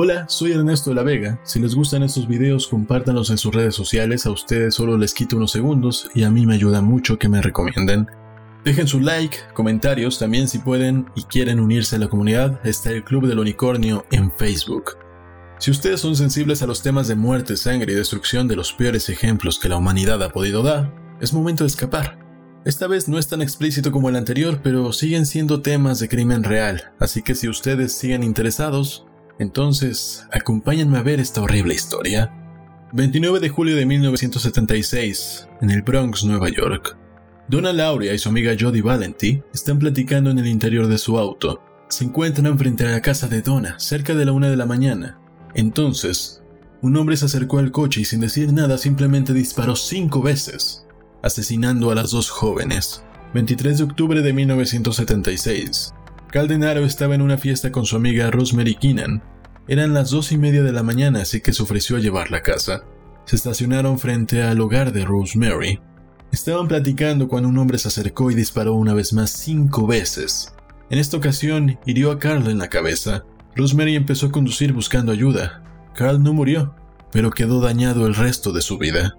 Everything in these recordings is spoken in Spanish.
Hola, soy Ernesto de la Vega. Si les gustan estos videos, compártanlos en sus redes sociales. A ustedes solo les quito unos segundos y a mí me ayuda mucho que me recomienden. Dejen su like, comentarios, también si pueden y quieren unirse a la comunidad, está el Club del Unicornio en Facebook. Si ustedes son sensibles a los temas de muerte, sangre y destrucción de los peores ejemplos que la humanidad ha podido dar, es momento de escapar. Esta vez no es tan explícito como el anterior, pero siguen siendo temas de crimen real, así que si ustedes siguen interesados, entonces, acompáñenme a ver esta horrible historia. 29 de julio de 1976, en el Bronx, Nueva York. Donna Lauria y su amiga Jodie Valenti están platicando en el interior de su auto. Se encuentran frente a la casa de Donna, cerca de la una de la mañana. Entonces, un hombre se acercó al coche y sin decir nada simplemente disparó cinco veces, asesinando a las dos jóvenes. 23 de octubre de 1976. Caldenaro estaba en una fiesta con su amiga Rosemary Keenan. Eran las dos y media de la mañana, así que se ofreció a llevarla a casa. Se estacionaron frente al hogar de Rosemary. Estaban platicando cuando un hombre se acercó y disparó una vez más cinco veces. En esta ocasión hirió a Carl en la cabeza. Rosemary empezó a conducir buscando ayuda. Carl no murió, pero quedó dañado el resto de su vida.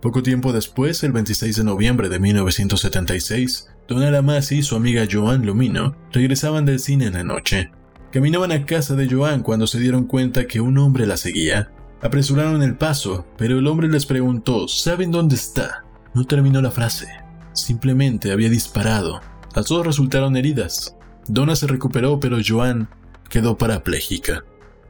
Poco tiempo después, el 26 de noviembre de 1976, Donna Lamasi y su amiga Joan Lumino regresaban del cine en la noche. Caminaban a casa de Joan cuando se dieron cuenta que un hombre la seguía. Apresuraron el paso, pero el hombre les preguntó, ¿saben dónde está? No terminó la frase. Simplemente había disparado. Las dos resultaron heridas. Donna se recuperó, pero Joan quedó parapléjica.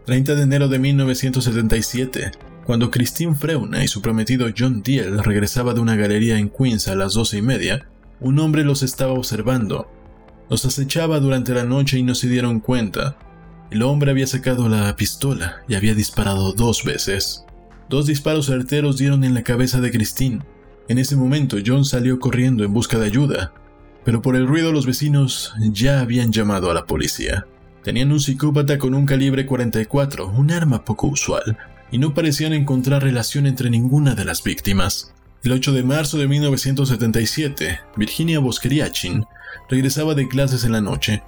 30 de enero de 1977, cuando Christine Freuna y su prometido John Diel regresaba de una galería en Queens a las doce y media, un hombre los estaba observando. Los acechaba durante la noche y no se dieron cuenta. El hombre había sacado la pistola y había disparado dos veces. Dos disparos certeros dieron en la cabeza de Christine. En ese momento John salió corriendo en busca de ayuda, pero por el ruido los vecinos ya habían llamado a la policía. Tenían un psicópata con un calibre 44, un arma poco usual, y no parecían encontrar relación entre ninguna de las víctimas. El 8 de marzo de 1977, Virginia Boskeriachin regresaba de clases en la noche.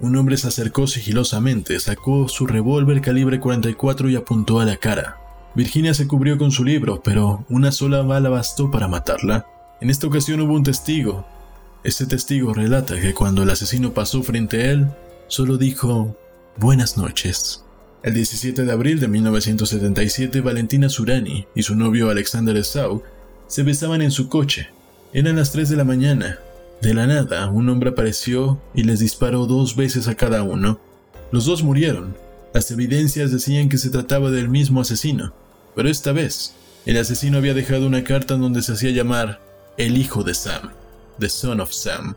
Un hombre se acercó sigilosamente, sacó su revólver calibre 44 y apuntó a la cara. Virginia se cubrió con su libro, pero una sola bala bastó para matarla. En esta ocasión hubo un testigo. Ese testigo relata que cuando el asesino pasó frente a él, solo dijo buenas noches. El 17 de abril de 1977, Valentina Surani y su novio Alexander Sau se besaban en su coche. Eran las 3 de la mañana. De la nada, un hombre apareció y les disparó dos veces a cada uno. Los dos murieron. Las evidencias decían que se trataba del mismo asesino, pero esta vez, el asesino había dejado una carta en donde se hacía llamar el hijo de Sam, The Son of Sam.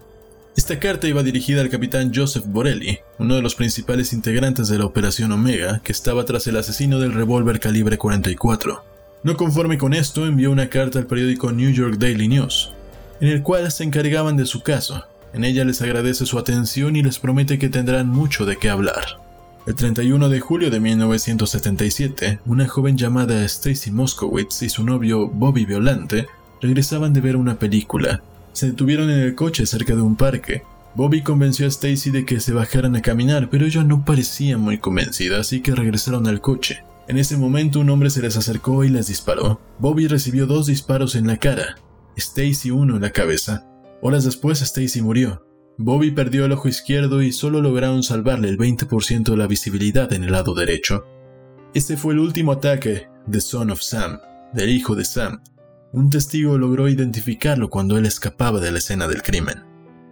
Esta carta iba dirigida al capitán Joseph Borelli, uno de los principales integrantes de la Operación Omega, que estaba tras el asesino del revólver calibre 44. No conforme con esto, envió una carta al periódico New York Daily News, en el cual se encargaban de su caso. En ella les agradece su atención y les promete que tendrán mucho de qué hablar. El 31 de julio de 1977, una joven llamada Stacy Moskowitz y su novio Bobby Violante regresaban de ver una película, se detuvieron en el coche cerca de un parque. Bobby convenció a Stacy de que se bajaran a caminar, pero ella no parecía muy convencida, así que regresaron al coche. En ese momento un hombre se les acercó y les disparó. Bobby recibió dos disparos en la cara, Stacy uno en la cabeza. Horas después Stacy murió. Bobby perdió el ojo izquierdo y solo lograron salvarle el 20% de la visibilidad en el lado derecho. Este fue el último ataque de Son of Sam, del hijo de Sam, un testigo logró identificarlo cuando él escapaba de la escena del crimen.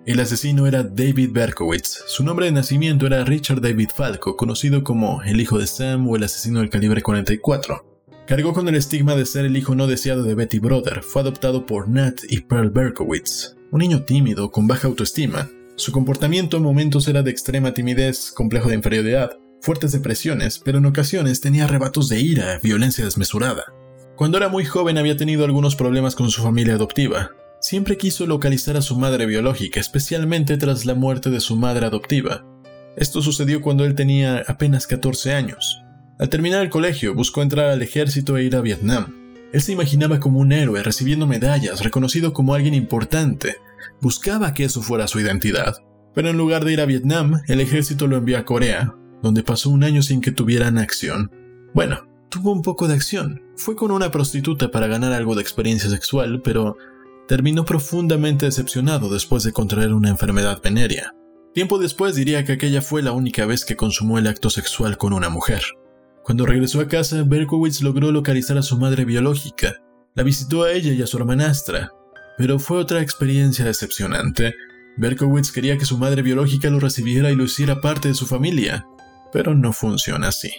El asesino era David Berkowitz. Su nombre de nacimiento era Richard David Falco, conocido como el hijo de Sam o el asesino del calibre 44. Cargó con el estigma de ser el hijo no deseado de Betty Brother. Fue adoptado por Nat y Pearl Berkowitz, un niño tímido con baja autoestima. Su comportamiento en momentos era de extrema timidez, complejo de inferioridad, fuertes depresiones, pero en ocasiones tenía arrebatos de ira, violencia desmesurada. Cuando era muy joven había tenido algunos problemas con su familia adoptiva. Siempre quiso localizar a su madre biológica, especialmente tras la muerte de su madre adoptiva. Esto sucedió cuando él tenía apenas 14 años. Al terminar el colegio, buscó entrar al ejército e ir a Vietnam. Él se imaginaba como un héroe, recibiendo medallas, reconocido como alguien importante. Buscaba que eso fuera su identidad. Pero en lugar de ir a Vietnam, el ejército lo envió a Corea. donde pasó un año sin que tuvieran acción. Bueno, tuvo un poco de acción. Fue con una prostituta para ganar algo de experiencia sexual, pero terminó profundamente decepcionado después de contraer una enfermedad venérea. Tiempo después diría que aquella fue la única vez que consumó el acto sexual con una mujer. Cuando regresó a casa, Berkowitz logró localizar a su madre biológica. La visitó a ella y a su hermanastra, pero fue otra experiencia decepcionante. Berkowitz quería que su madre biológica lo recibiera y lo hiciera parte de su familia, pero no funciona así.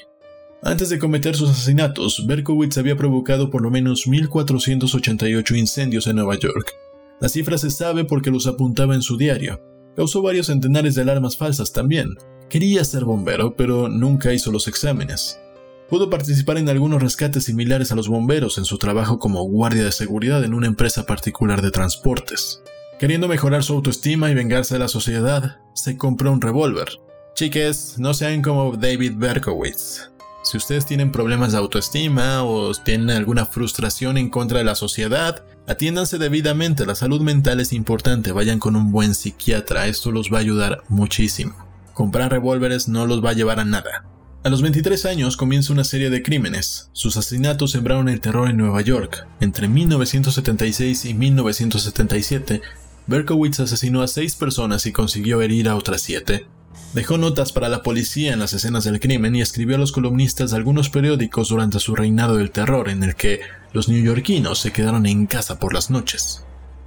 Antes de cometer sus asesinatos, Berkowitz había provocado por lo menos 1.488 incendios en Nueva York. La cifra se sabe porque los apuntaba en su diario, Causó varios centenares de alarmas falsas también. Quería ser bombero, pero nunca hizo los exámenes. Pudo participar en algunos rescates similares a los bomberos en su trabajo como guardia de seguridad en una empresa particular de transportes. Queriendo mejorar su autoestima y vengarse de la sociedad, se compró un revólver. Chiques, no sean como David Berkowitz. Si ustedes tienen problemas de autoestima o tienen alguna frustración en contra de la sociedad, Atiéndanse debidamente, la salud mental es importante, vayan con un buen psiquiatra, esto los va a ayudar muchísimo. Comprar revólveres no los va a llevar a nada. A los 23 años comienza una serie de crímenes. Sus asesinatos sembraron el terror en Nueva York. Entre 1976 y 1977, Berkowitz asesinó a seis personas y consiguió herir a otras siete. Dejó notas para la policía en las escenas del crimen y escribió a los columnistas de algunos periódicos durante su reinado del terror en el que los neoyorquinos se quedaron en casa por las noches.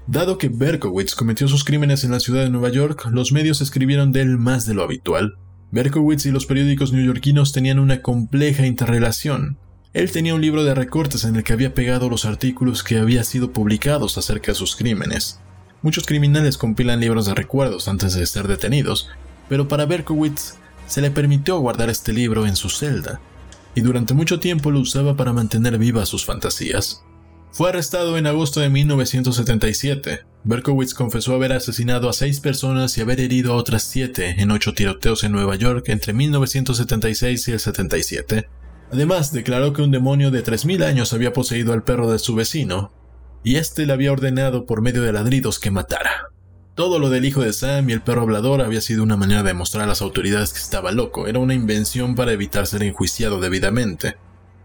Dado que Berkowitz cometió sus crímenes en la ciudad de Nueva York, los medios escribieron de él más de lo habitual. Berkowitz y los periódicos neoyorquinos tenían una compleja interrelación. Él tenía un libro de recortes en el que había pegado los artículos que había sido publicados acerca de sus crímenes. Muchos criminales compilan libros de recuerdos antes de ser detenidos, pero para Berkowitz se le permitió guardar este libro en su celda, y durante mucho tiempo lo usaba para mantener vivas sus fantasías. Fue arrestado en agosto de 1977. Berkowitz confesó haber asesinado a seis personas y haber herido a otras siete en ocho tiroteos en Nueva York entre 1976 y el 77. Además, declaró que un demonio de 3.000 años había poseído al perro de su vecino, y éste le había ordenado por medio de ladridos que matara. Todo lo del hijo de Sam y el perro hablador había sido una manera de mostrar a las autoridades que estaba loco, era una invención para evitar ser enjuiciado debidamente.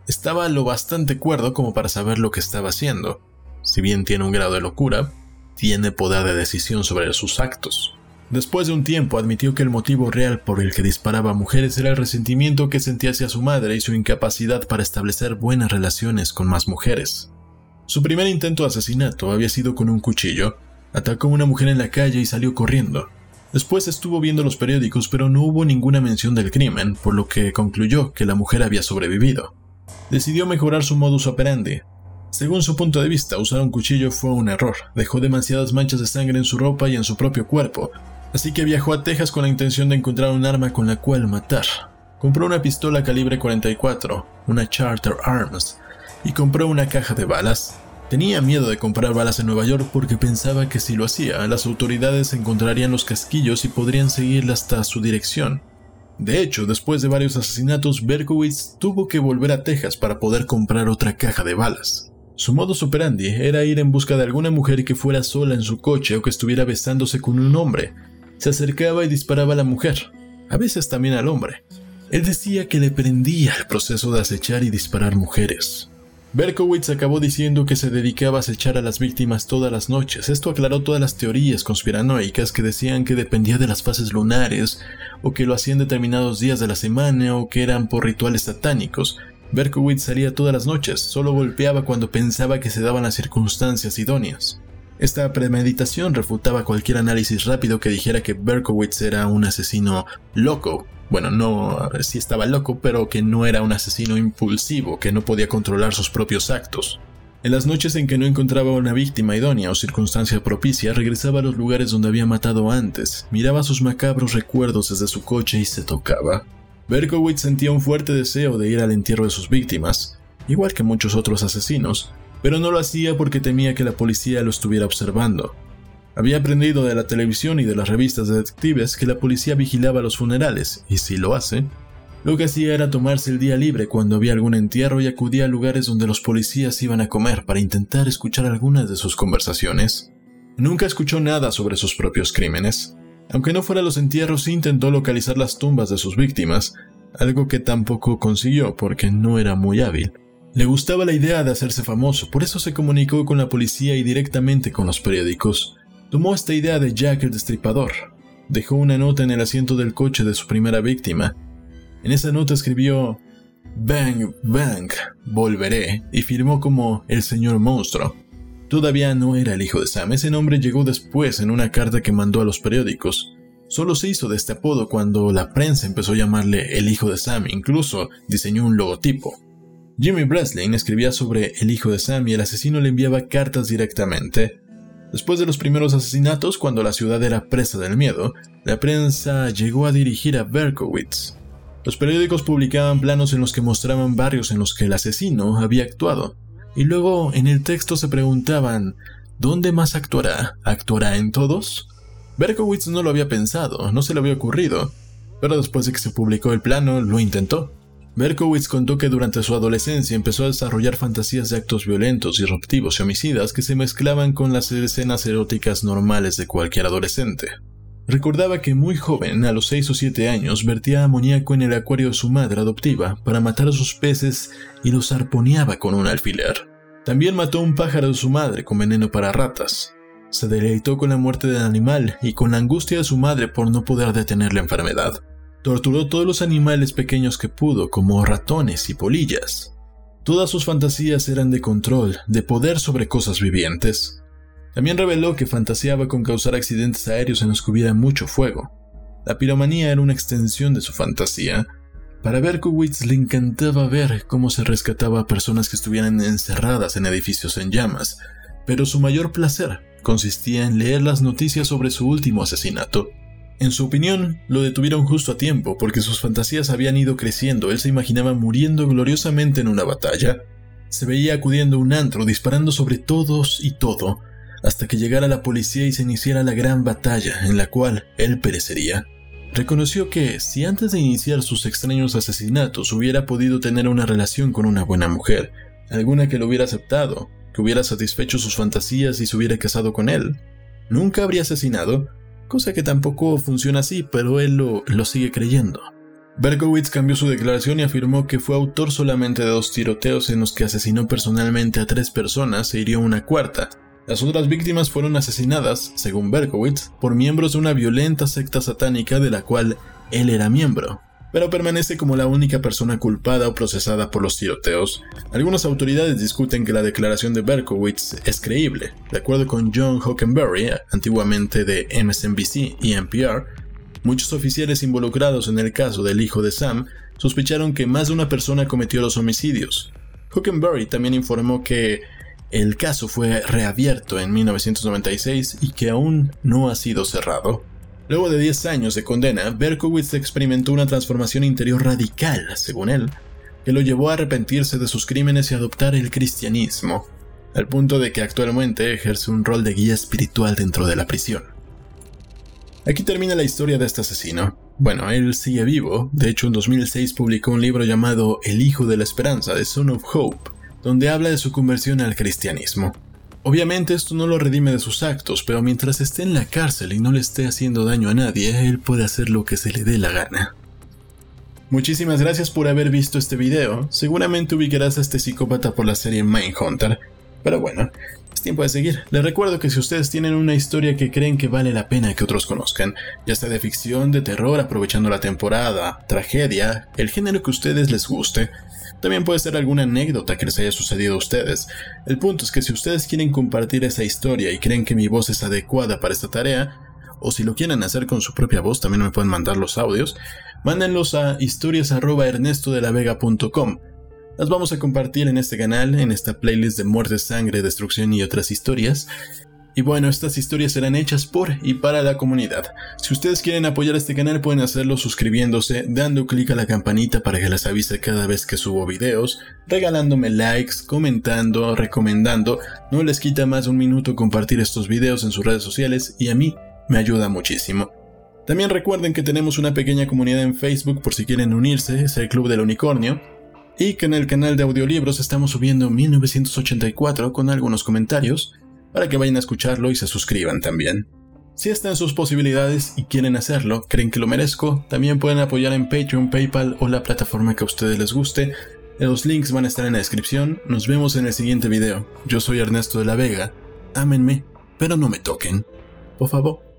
Estaba lo bastante cuerdo como para saber lo que estaba haciendo. Si bien tiene un grado de locura, tiene poder de decisión sobre sus actos. Después de un tiempo admitió que el motivo real por el que disparaba a mujeres era el resentimiento que sentía hacia su madre y su incapacidad para establecer buenas relaciones con más mujeres. Su primer intento de asesinato había sido con un cuchillo, Atacó a una mujer en la calle y salió corriendo. Después estuvo viendo los periódicos, pero no hubo ninguna mención del crimen, por lo que concluyó que la mujer había sobrevivido. Decidió mejorar su modus operandi. Según su punto de vista, usar un cuchillo fue un error. Dejó demasiadas manchas de sangre en su ropa y en su propio cuerpo, así que viajó a Texas con la intención de encontrar un arma con la cual matar. Compró una pistola calibre 44, una Charter Arms, y compró una caja de balas, Tenía miedo de comprar balas en Nueva York porque pensaba que si lo hacía, las autoridades encontrarían los casquillos y podrían seguirla hasta su dirección. De hecho, después de varios asesinatos, Berkowitz tuvo que volver a Texas para poder comprar otra caja de balas. Su modo operandi era ir en busca de alguna mujer que fuera sola en su coche o que estuviera besándose con un hombre. Se acercaba y disparaba a la mujer, a veces también al hombre. Él decía que le prendía el proceso de acechar y disparar mujeres. Berkowitz acabó diciendo que se dedicaba a acechar a las víctimas todas las noches. Esto aclaró todas las teorías conspiranoicas que decían que dependía de las fases lunares, o que lo hacían determinados días de la semana, o que eran por rituales satánicos. Berkowitz salía todas las noches, solo golpeaba cuando pensaba que se daban las circunstancias idóneas. Esta premeditación refutaba cualquier análisis rápido que dijera que Berkowitz era un asesino loco, bueno, no si estaba loco, pero que no era un asesino impulsivo, que no podía controlar sus propios actos. En las noches en que no encontraba una víctima idónea o circunstancia propicia, regresaba a los lugares donde había matado antes, miraba sus macabros recuerdos desde su coche y se tocaba. Berkowitz sentía un fuerte deseo de ir al entierro de sus víctimas, igual que muchos otros asesinos, pero no lo hacía porque temía que la policía lo estuviera observando. Había aprendido de la televisión y de las revistas de detectives que la policía vigilaba los funerales, y si lo hace, lo que hacía era tomarse el día libre cuando había algún entierro y acudía a lugares donde los policías iban a comer para intentar escuchar algunas de sus conversaciones. Nunca escuchó nada sobre sus propios crímenes. Aunque no fuera los entierros, intentó localizar las tumbas de sus víctimas, algo que tampoco consiguió porque no era muy hábil. Le gustaba la idea de hacerse famoso, por eso se comunicó con la policía y directamente con los periódicos. Tomó esta idea de Jack el Destripador. Dejó una nota en el asiento del coche de su primera víctima. En esa nota escribió Bang, bang, volveré, y firmó como el señor monstruo. Todavía no era el hijo de Sam, ese nombre llegó después en una carta que mandó a los periódicos. Solo se hizo de este apodo cuando la prensa empezó a llamarle el hijo de Sam, incluso diseñó un logotipo. Jimmy Breslin escribía sobre el hijo de Sam y el asesino le enviaba cartas directamente. Después de los primeros asesinatos, cuando la ciudad era presa del miedo, la prensa llegó a dirigir a Berkowitz. Los periódicos publicaban planos en los que mostraban barrios en los que el asesino había actuado, y luego en el texto se preguntaban, ¿dónde más actuará? ¿Actuará en todos? Berkowitz no lo había pensado, no se le había ocurrido, pero después de que se publicó el plano, lo intentó. Berkowitz contó que durante su adolescencia empezó a desarrollar fantasías de actos violentos, disruptivos y homicidas que se mezclaban con las escenas eróticas normales de cualquier adolescente. Recordaba que muy joven, a los 6 o 7 años, vertía amoníaco en el acuario de su madre adoptiva para matar a sus peces y los arponeaba con un alfiler. También mató a un pájaro de su madre con veneno para ratas. Se deleitó con la muerte del animal y con la angustia de su madre por no poder detener la enfermedad. Torturó todos los animales pequeños que pudo, como ratones y polillas. Todas sus fantasías eran de control, de poder sobre cosas vivientes. También reveló que fantaseaba con causar accidentes aéreos en los que hubiera mucho fuego. La piromanía era una extensión de su fantasía. Para Berkowitz le encantaba ver cómo se rescataba a personas que estuvieran encerradas en edificios en llamas, pero su mayor placer consistía en leer las noticias sobre su último asesinato. En su opinión, lo detuvieron justo a tiempo porque sus fantasías habían ido creciendo, él se imaginaba muriendo gloriosamente en una batalla. Se veía acudiendo a un antro disparando sobre todos y todo, hasta que llegara la policía y se iniciara la gran batalla en la cual él perecería. Reconoció que, si antes de iniciar sus extraños asesinatos hubiera podido tener una relación con una buena mujer, alguna que lo hubiera aceptado, que hubiera satisfecho sus fantasías y se hubiera casado con él, nunca habría asesinado, cosa que tampoco funciona así, pero él lo, sigue creyendo. Berkowitz cambió su declaración y afirmó que fue autor solamente de dos tiroteos en los que asesinó personalmente a tres personas e hirió una cuarta. Las otras víctimas fueron asesinadas, según Berkowitz, por miembros de una violenta secta satánica de la cual él era miembro pero permanece como la única persona culpada o procesada por los tiroteos. Algunas autoridades discuten que la declaración de Berkowitz es creíble. De acuerdo con John Hockenberry, antiguamente de MSNBC y NPR, muchos oficiales involucrados en el caso del hijo de Sam sospecharon que más de una persona cometió los homicidios. Hockenberry también informó que el caso fue reabierto en 1996 y que aún no ha sido cerrado. Luego de 10 años de condena, Berkowitz experimentó una transformación interior radical, según él, que lo llevó a arrepentirse de sus crímenes y adoptar el cristianismo, al punto de que actualmente ejerce un rol de guía espiritual dentro de la prisión. Aquí termina la historia de este asesino. Bueno, él sigue vivo, de hecho en 2006 publicó un libro llamado El Hijo de la Esperanza, The Son of Hope, donde habla de su conversión al cristianismo. Obviamente esto no lo redime de sus actos, pero mientras esté en la cárcel y no le esté haciendo daño a nadie, él puede hacer lo que se le dé la gana. Muchísimas gracias por haber visto este video, seguramente ubicarás a este psicópata por la serie Mindhunter, pero bueno, es tiempo de seguir. Les recuerdo que si ustedes tienen una historia que creen que vale la pena que otros conozcan, ya sea de ficción, de terror, aprovechando la temporada, tragedia, el género que ustedes les guste, también puede ser alguna anécdota que les haya sucedido a ustedes. El punto es que si ustedes quieren compartir esa historia y creen que mi voz es adecuada para esta tarea, o si lo quieren hacer con su propia voz, también me pueden mandar los audios, mándenlos a historias@ernestodelavega.com. Las vamos a compartir en este canal, en esta playlist de muerte, sangre, destrucción y otras historias. Y bueno, estas historias serán hechas por y para la comunidad. Si ustedes quieren apoyar este canal pueden hacerlo suscribiéndose, dando clic a la campanita para que les avise cada vez que subo videos, regalándome likes, comentando, recomendando. No les quita más de un minuto compartir estos videos en sus redes sociales y a mí me ayuda muchísimo. También recuerden que tenemos una pequeña comunidad en Facebook por si quieren unirse, es el Club del Unicornio. Y que en el canal de audiolibros estamos subiendo 1984 con algunos comentarios para que vayan a escucharlo y se suscriban también. Si está en sus posibilidades y quieren hacerlo, creen que lo merezco, también pueden apoyar en Patreon, PayPal o la plataforma que a ustedes les guste. Los links van a estar en la descripción. Nos vemos en el siguiente video. Yo soy Ernesto de la Vega. Ámenme, pero no me toquen. Por favor.